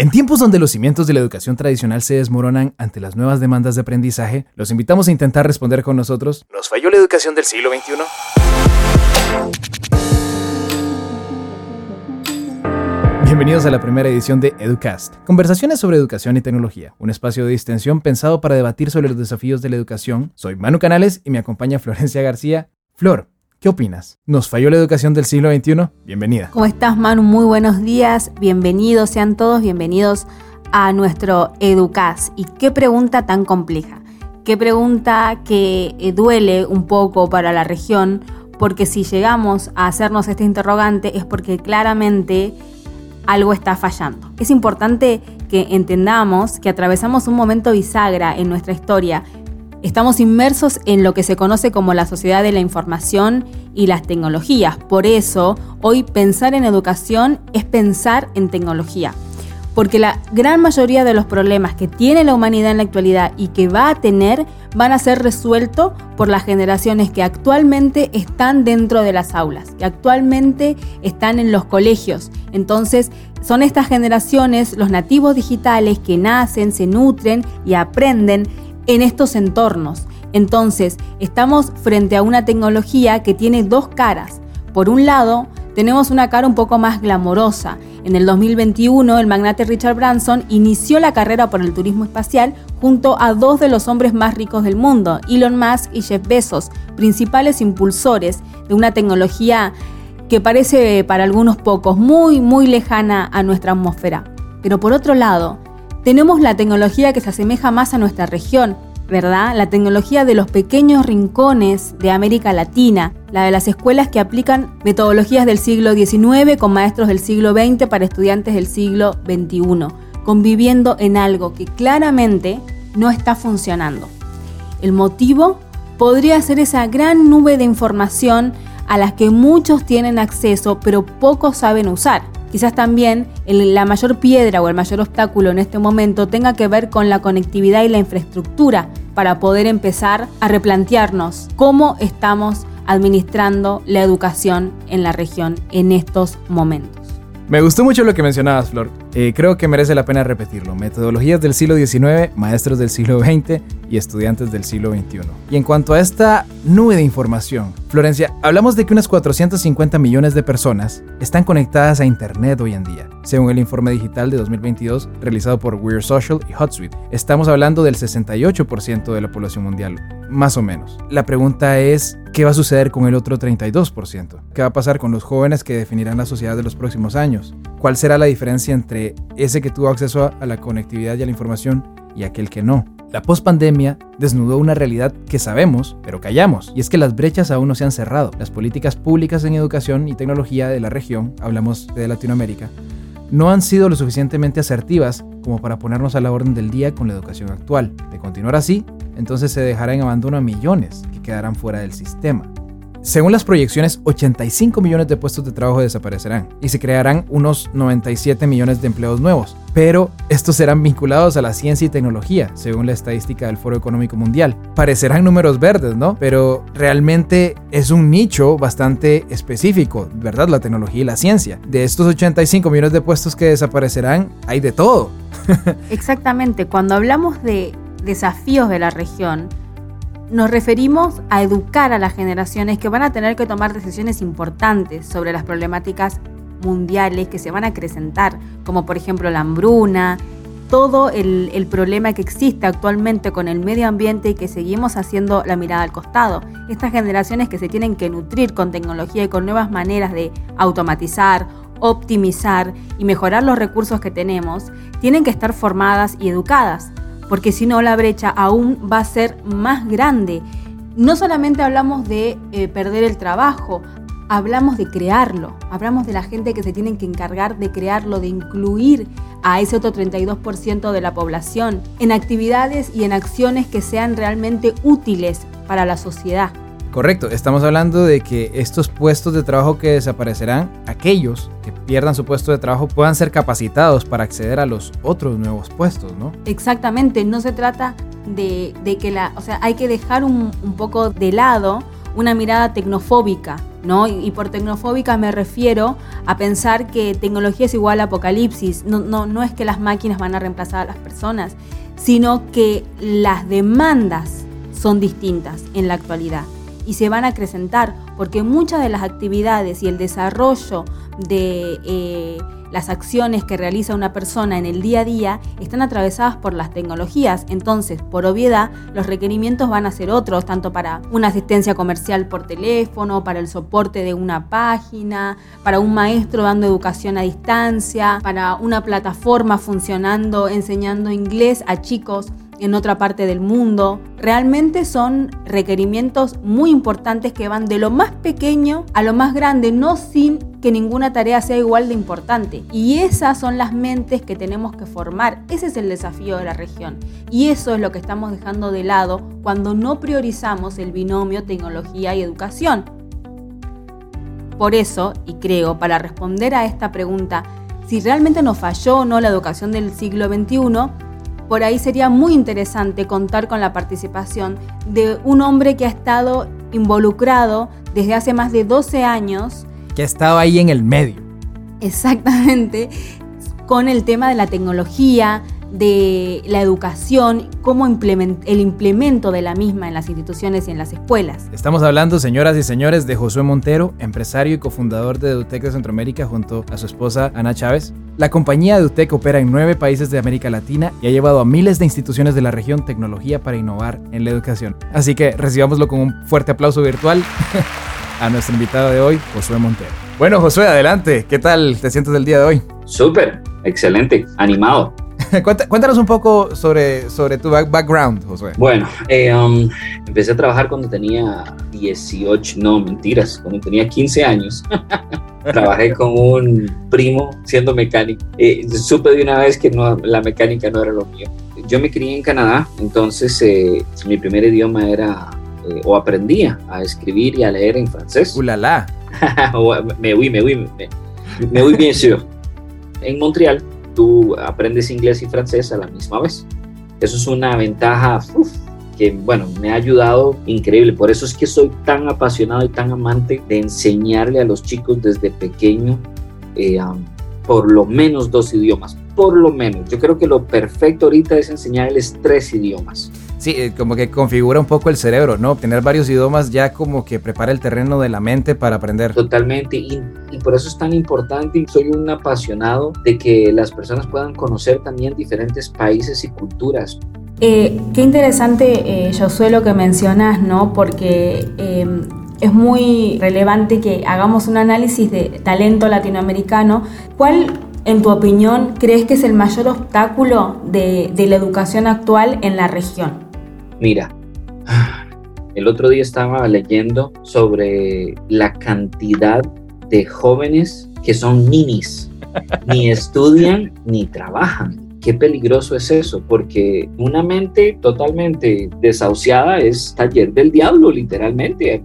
En tiempos donde los cimientos de la educación tradicional se desmoronan ante las nuevas demandas de aprendizaje, los invitamos a intentar responder con nosotros. ¿Nos falló la educación del siglo XXI? Bienvenidos a la primera edición de Educast, conversaciones sobre educación y tecnología, un espacio de distensión pensado para debatir sobre los desafíos de la educación. Soy Manu Canales y me acompaña Florencia García. Flor, ¿Qué opinas? ¿Nos falló la educación del siglo XXI? Bienvenida. ¿Cómo estás, Manu? Muy buenos días. Bienvenidos, sean todos bienvenidos a nuestro Educas. Y qué pregunta tan compleja. Qué pregunta que eh, duele un poco para la región, porque si llegamos a hacernos este interrogante es porque claramente algo está fallando. Es importante que entendamos que atravesamos un momento bisagra en nuestra historia Estamos inmersos en lo que se conoce como la sociedad de la información y las tecnologías. Por eso, hoy pensar en educación es pensar en tecnología. Porque la gran mayoría de los problemas que tiene la humanidad en la actualidad y que va a tener van a ser resueltos por las generaciones que actualmente están dentro de las aulas, que actualmente están en los colegios. Entonces, son estas generaciones, los nativos digitales, que nacen, se nutren y aprenden en estos entornos. Entonces, estamos frente a una tecnología que tiene dos caras. Por un lado, tenemos una cara un poco más glamorosa. En el 2021, el magnate Richard Branson inició la carrera por el turismo espacial junto a dos de los hombres más ricos del mundo, Elon Musk y Jeff Bezos, principales impulsores de una tecnología que parece para algunos pocos muy, muy lejana a nuestra atmósfera. Pero por otro lado, tenemos la tecnología que se asemeja más a nuestra región, ¿verdad? La tecnología de los pequeños rincones de América Latina, la de las escuelas que aplican metodologías del siglo XIX con maestros del siglo XX para estudiantes del siglo XXI, conviviendo en algo que claramente no está funcionando. El motivo podría ser esa gran nube de información a las que muchos tienen acceso pero pocos saben usar. Quizás también la mayor piedra o el mayor obstáculo en este momento tenga que ver con la conectividad y la infraestructura para poder empezar a replantearnos cómo estamos administrando la educación en la región en estos momentos. Me gustó mucho lo que mencionabas, Flor. Eh, creo que merece la pena repetirlo. Metodologías del siglo XIX, maestros del siglo XX y estudiantes del siglo XXI. Y en cuanto a esta nube de información, Florencia, hablamos de que unas 450 millones de personas están conectadas a Internet hoy en día, según el informe digital de 2022 realizado por Weird Social y HotSuite. Estamos hablando del 68% de la población mundial, más o menos. La pregunta es, ¿qué va a suceder con el otro 32%? ¿Qué va a pasar con los jóvenes que definirán la sociedad de los próximos años? ¿Cuál será la diferencia entre ese que tuvo acceso a la conectividad y a la información y aquel que no? La pospandemia desnudó una realidad que sabemos, pero callamos, y es que las brechas aún no se han cerrado. Las políticas públicas en educación y tecnología de la región, hablamos de Latinoamérica, no han sido lo suficientemente asertivas como para ponernos a la orden del día con la educación actual. De continuar así, entonces se dejará en abandono a millones que quedarán fuera del sistema. Según las proyecciones, 85 millones de puestos de trabajo desaparecerán y se crearán unos 97 millones de empleos nuevos. Pero estos serán vinculados a la ciencia y tecnología, según la estadística del Foro Económico Mundial. Parecerán números verdes, ¿no? Pero realmente es un nicho bastante específico, ¿verdad? La tecnología y la ciencia. De estos 85 millones de puestos que desaparecerán, hay de todo. Exactamente, cuando hablamos de desafíos de la región, nos referimos a educar a las generaciones que van a tener que tomar decisiones importantes sobre las problemáticas mundiales que se van a acrecentar, como por ejemplo la hambruna, todo el, problema que existe actualmente con el medio ambiente y que seguimos haciendo la mirada al costado. Estas generaciones que se tienen que nutrir con tecnología y con nuevas maneras de automatizar, optimizar y mejorar los recursos que tenemos, tienen que estar formadas y educadas porque si no la brecha aún va a ser más grande. No solamente hablamos de eh, perder el trabajo, hablamos de crearlo, hablamos de la gente que se tiene que encargar de crearlo, de incluir a ese otro 32% de la población en actividades y en acciones que sean realmente útiles para la sociedad. Correcto, estamos hablando de que estos puestos de trabajo que desaparecerán, aquellos que pierdan su puesto de trabajo puedan ser capacitados para acceder a los otros nuevos puestos, ¿no? Exactamente, no se trata de, que la, o sea, hay que dejar un, un poco de lado una mirada tecnofóbica ¿no? Y por tecnofóbica me refiero a pensar que tecnología es igual a apocalipsis. No, no, no es que las máquinas van a reemplazar a las personas, sino que las demandas son distintas en la actualidad y se van a acrecentar porque muchas de las actividades y el desarrollo de eh, las acciones que realiza una persona en el día a día están atravesadas por las tecnologías. Entonces, por obviedad, los requerimientos van a ser otros, tanto para una asistencia comercial por teléfono, para el soporte de una página, para un maestro dando educación a distancia, para una plataforma funcionando, enseñando inglés a chicos en otra parte del mundo. Realmente son requerimientos muy importantes que van de lo más pequeño a lo más grande, no sin que ninguna tarea sea igual de importante. Y esas son las mentes que tenemos que formar. Ese es el desafío de la región. Y eso es lo que estamos dejando de lado cuando no priorizamos el binomio tecnología y educación. Por eso, y creo, para responder a esta pregunta, si realmente nos falló o no la educación del siglo XXI, por ahí sería muy interesante contar con la participación de un hombre que ha estado involucrado desde hace más de 12 años. Que ha estado ahí en el medio. Exactamente, con el tema de la tecnología, de la educación, cómo el implemento de la misma en las instituciones y en las escuelas. Estamos hablando, señoras y señores, de Josué Montero, empresario y cofundador de Edutec de Centroamérica junto a su esposa Ana Chávez. La compañía Edutec opera en nueve países de América Latina y ha llevado a miles de instituciones de la región tecnología para innovar en la educación. Así que recibámoslo con un fuerte aplauso virtual a nuestro invitado de hoy, Josué Montero. Bueno, Josué, adelante. ¿Qué tal te sientes el día de hoy? Súper, excelente, animado. Cuéntanos un poco sobre, sobre tu background, Josué. Bueno, eh, um, empecé a trabajar cuando tenía 18, no, mentiras, cuando tenía 15 años. Trabajé con un primo siendo mecánico. Eh, supe de una vez que no, la mecánica no era lo mío. Yo me crié en Canadá, entonces eh, mi primer idioma era, o aprendía a escribir y a leer en francés. ¡Ulala! me voy, me voy, me, voy bien sûr. En Montreal aprendes inglés y francés a la misma vez. Eso es una ventaja que, bueno, me ha ayudado increíble. Por eso es que soy tan apasionado y tan amante de enseñarle a los chicos desde pequeño eh, por lo menos dos idiomas. Por lo menos. Yo creo que lo perfecto ahorita es enseñarles tres idiomas. Sí, eh, como que configura un poco el cerebro, ¿no? Tener varios idiomas ya como que prepara el terreno de la mente para aprender. Totalmente, y, por eso es tan importante y soy un apasionado de que las personas puedan conocer también diferentes países y culturas. Eh, qué interesante, eh, Josué, lo que mencionas, ¿no? Porque em, es muy relevante que hagamos un análisis de talento latinoamericano. ¿Cuál en tu opinión, crees que es el mayor obstáculo de, de, la educación actual en la región? Mira, el otro día estaba leyendo sobre la cantidad de jóvenes que son ninis, ni estudian ni trabajan. Qué peligroso es eso, porque una mente totalmente desahuciada es taller del diablo, literalmente.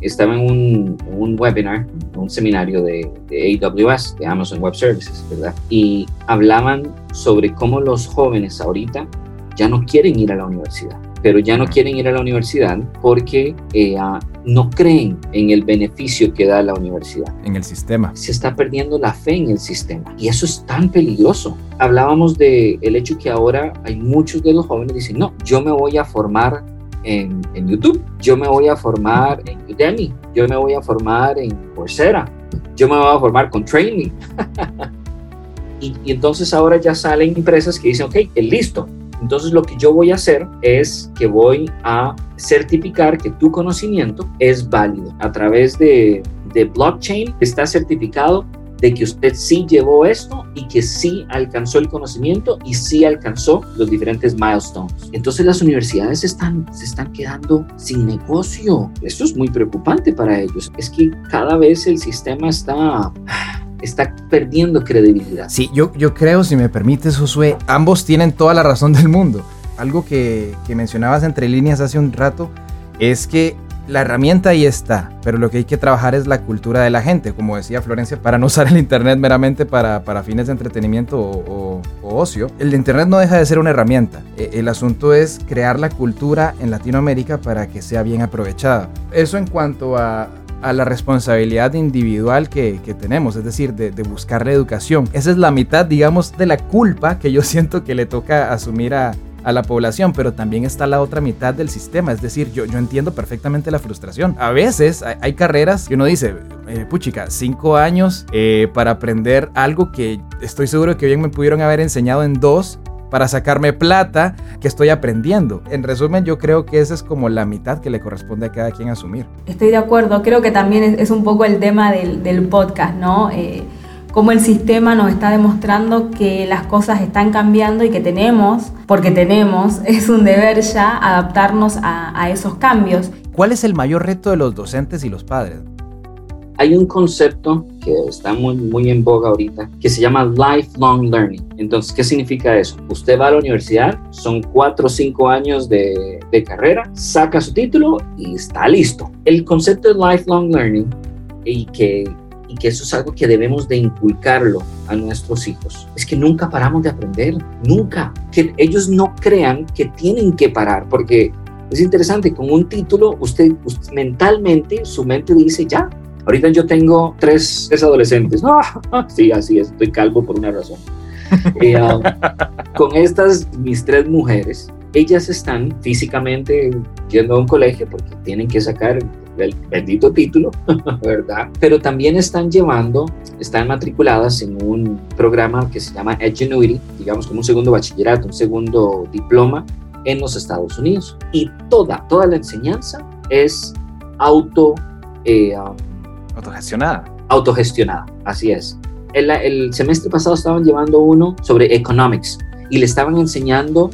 Estaba en un, un webinar, un seminario de, de, AWS, de Amazon Web Services, ¿verdad? Y hablaban sobre cómo los jóvenes ahorita ya no quieren ir a la universidad, pero ya no quieren ir a la universidad porque eh, ah, no creen en el beneficio que da la universidad. En el sistema. Se está perdiendo la fe en el sistema y eso es tan peligroso. Hablábamos de el hecho que ahora hay muchos de los jóvenes que dicen, no, yo me voy a formar en, en, YouTube, yo me voy a formar en Udemy, yo me voy a formar en Coursera, yo me voy a formar con Training. y, y, entonces ahora ya salen empresas que dicen, ok, listo, entonces lo que yo voy a hacer es que voy a certificar que tu conocimiento es válido. A través de, de blockchain está certificado de que usted sí llevó esto y que sí alcanzó el conocimiento y sí alcanzó los diferentes milestones. Entonces las universidades están, se están quedando sin negocio. Esto es muy preocupante para ellos. Es que cada vez el sistema está está perdiendo credibilidad. Sí, yo, yo creo, si me permites, Josué, ambos tienen toda la razón del mundo. Algo que, que mencionabas entre líneas hace un rato es que la herramienta ahí está, pero lo que hay que trabajar es la cultura de la gente, como decía Florencia, para no usar el Internet meramente para, para fines de entretenimiento o, o, ocio. El Internet no deja de ser una herramienta. E, el asunto es crear la cultura en Latinoamérica para que sea bien aprovechada. Eso en cuanto a, a la responsabilidad individual que, tenemos, es decir, de, de, buscar la educación. Esa es la mitad, digamos, de la culpa que yo siento que le toca asumir a, a la población, pero también está la otra mitad del sistema. Es decir, yo, yo entiendo perfectamente la frustración. A veces hay, carreras que uno dice, eh, puchica, cinco años eh, para aprender algo que estoy seguro que bien me pudieron haber enseñado en dos para sacarme plata que estoy aprendiendo. En resumen, yo creo que esa es como la mitad que le corresponde a cada quien asumir. Estoy de acuerdo, creo que también es, un poco el tema del, del podcast, ¿no? Eh, cómo el sistema nos está demostrando que las cosas están cambiando y que tenemos, porque tenemos, es un deber ya adaptarnos a, esos cambios. ¿Cuál es el mayor reto de los docentes y los padres? Hay un concepto que está muy, muy en boga ahorita que se llama lifelong learning. Entonces, ¿qué significa eso? Usted va a la universidad, son cuatro o cinco años de, de carrera, saca su título y está listo. El concepto de lifelong learning y que y que eso es algo que debemos de inculcarlo a nuestros hijos. Es que nunca paramos de aprender, nunca. Que ellos no crean que tienen que parar, porque es interesante, con un título, usted, mentalmente, su mente dice, ya, ahorita yo tengo tres, tres adolescentes. Ah, sí, así es, estoy calvo por una razón. Eh, um, con estas, mis tres mujeres, ellas están físicamente yendo a un colegio porque tienen que sacar el bendito título, ¿verdad? Pero también están llevando, están matriculadas en un programa que se llama Edgenuity, digamos como un segundo bachillerato, un segundo diploma en los Estados Unidos. Y toda, toda la enseñanza es auto... Eh, um, autogestionada. Autogestionada, así es. El, el semestre pasado estaban llevando uno sobre economics y le estaban enseñando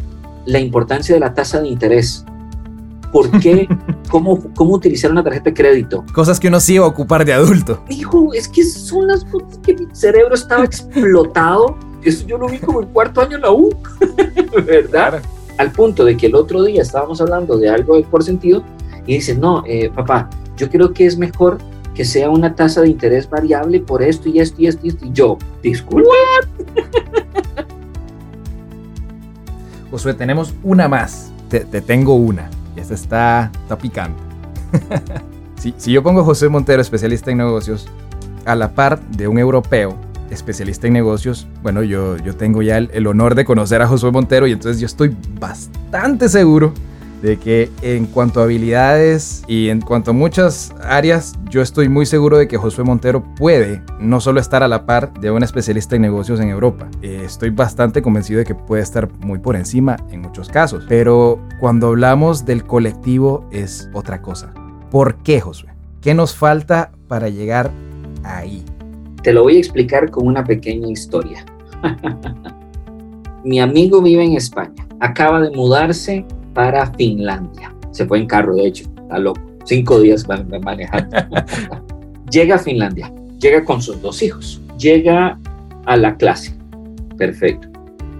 la importancia de la tasa de interés por qué, cómo, cómo utilizar una tarjeta de crédito. Cosas que uno sí iba a ocupar de adulto. Hijo, es que son las cosas que mi cerebro estaba explotado. Eso yo lo vi como en cuarto año en la U, ¿verdad? Al punto de que el otro día estábamos hablando de algo por sentido y dice, no, eh, papá, yo creo que es mejor que sea una tasa de interés variable por esto y esto y esto y esto. Y yo, disculpa. Josué, tenemos una más. te tengo una. Esta está, está picante. si, si yo pongo José Montero, especialista en negocios, a la par de un europeo, especialista en negocios, bueno, yo, yo tengo ya el, el, honor de conocer a José Montero y entonces yo estoy bastante seguro de que en cuanto a habilidades y en cuanto a muchas áreas, yo estoy muy seguro de que Josué Montero puede no solo estar a la par de un especialista en negocios en Europa, eh, estoy bastante convencido de que puede estar muy por encima en muchos casos, pero cuando hablamos del colectivo es otra cosa. ¿Por qué, Josué? ¿Qué nos falta para llegar ahí? Te lo voy a explicar con una pequeña historia. Mi amigo vive en España, acaba de mudarse para Finlandia. Se fue en carro, de hecho, está loco. Cinco días van a manejar. llega a Finlandia, llega con sus dos hijos, llega a la clase. Perfecto.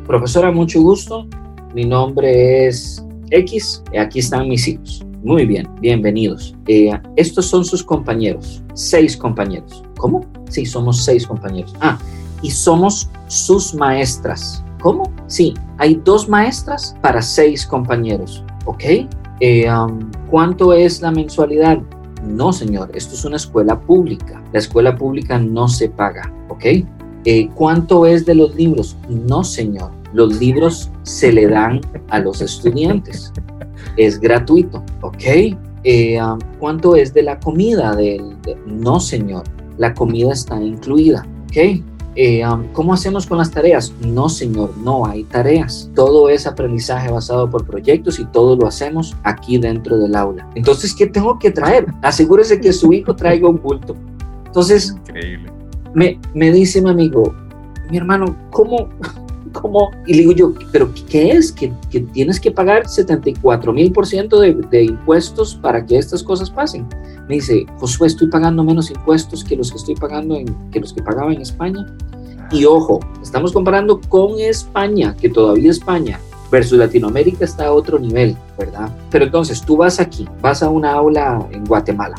Profesora, mucho gusto. Mi nombre es X. Aquí están mis hijos. Muy bien, bienvenidos. Eh, estos son sus compañeros, seis compañeros. ¿Cómo? Sí, somos seis compañeros. Ah, y somos sus maestras. ¿Cómo? Sí, hay dos maestras para seis compañeros, ¿ok? Eh, um, ¿Cuánto es la mensualidad? No, señor, esto es una escuela pública. La escuela pública no se paga, ¿ok? Eh, ¿Cuánto es de los libros? No, señor, los libros se le dan a los estudiantes. Es gratuito, ¿ok? Eh, um, ¿Cuánto es de la comida? no, señor, la comida está incluida, ¿ok? Eh, um, ¿Cómo hacemos con las tareas? No, señor, no hay tareas. Todo es aprendizaje basado por proyectos y todo lo hacemos aquí dentro del aula. Entonces, ¿qué tengo que traer? Asegúrese que su hijo traiga un bulto. Entonces, Me, me dice mi amigo, mi hermano, ¿cómo, ¿cómo? Y le digo yo, ¿pero qué es? ¿Que, que tienes que pagar 74 mil por ciento de impuestos para que estas cosas pasen? Me dice, Josué, estoy pagando menos impuestos que los que estoy pagando en, que los que pagaba en España. Y ojo, estamos comparando con España, que todavía España versus Latinoamérica está a otro nivel, ¿verdad? Pero entonces tú vas aquí, vas a una aula en Guatemala,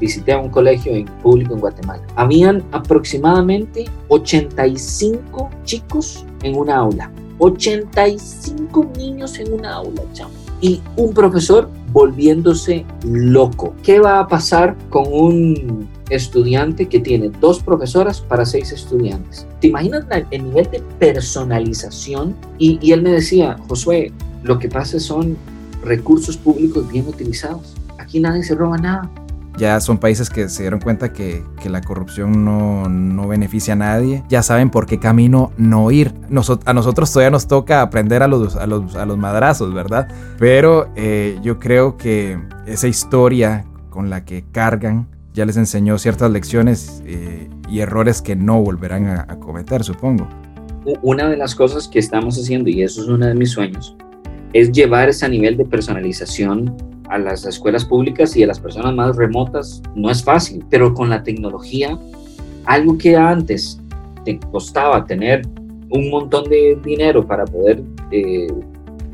visité a un colegio en público en Guatemala. Habían aproximadamente 85 chicos en una aula. 85 niños en una aula, chamo. Y un profesor volviéndose loco. ¿Qué va a pasar con un estudiante que tiene dos profesoras para seis estudiantes? ¿Te imaginas el nivel de personalización? Y, y él me decía, Josué, lo que pasa son recursos públicos bien utilizados. Aquí nadie se roba nada ya son países que se dieron cuenta que, que la corrupción no, no, beneficia a nadie, ya saben por qué camino no ir. a nosotros todavía nos toca aprender a los, a los, a los madrazos, ¿verdad? Pero eh, yo creo que esa historia con la que cargan ya les enseñó ciertas lecciones eh, y errores que no volverán a cometer, supongo. Una de las cosas que estamos haciendo, y eso es uno de mis sueños, es llevar ese nivel de personalización a las escuelas públicas y a las personas más remotas no es fácil, pero con la tecnología, algo que antes te costaba tener un montón de dinero para poder eh,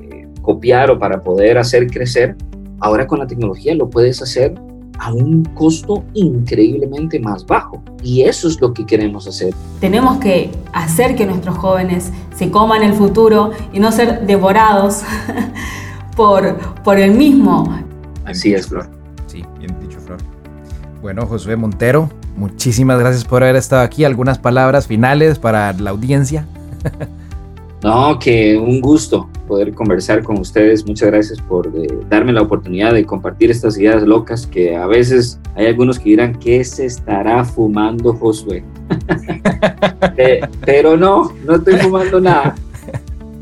eh, copiar o para poder hacer crecer, ahora con la tecnología lo puedes hacer a un costo increíblemente más bajo. Y eso es lo que queremos hacer. Tenemos que hacer que nuestros jóvenes se coman el futuro y no ser devorados por, por el mismo Así es, Flor. Sí, bien dicho, Flor. Bueno, Josué Montero, muchísimas gracias por haber estado aquí. Algunas palabras finales para la audiencia. No, que un gusto poder conversar con ustedes. Muchas gracias por eh, darme la oportunidad de compartir estas ideas locas que a veces hay algunos que dirán, ¿qué se estará fumando Josué? Eh, pero no, no estoy fumando nada.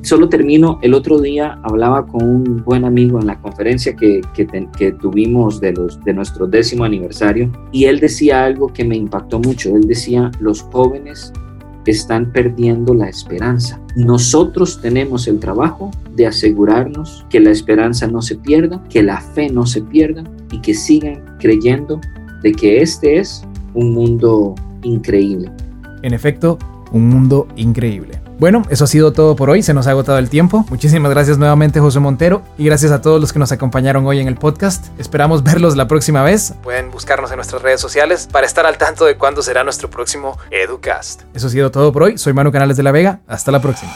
Solo termino, el otro día hablaba con un buen amigo en la conferencia que, que, tuvimos de, los, de nuestro décimo aniversario y él decía algo que me impactó mucho. Él decía, los jóvenes están perdiendo la esperanza. Nosotros tenemos el trabajo de asegurarnos que la esperanza no se pierda, que la fe no se pierda y que sigan creyendo de que este es un mundo increíble. En efecto, un mundo increíble. Bueno, eso ha sido todo por hoy, se nos ha agotado el tiempo. Muchísimas gracias nuevamente José Montero y gracias a todos los que nos acompañaron hoy en el podcast. Esperamos verlos la próxima vez. Pueden buscarnos en nuestras redes sociales para estar al tanto de cuándo será nuestro próximo Educast. Eso ha sido todo por hoy, soy Manu Canales de la Vega, hasta la próxima.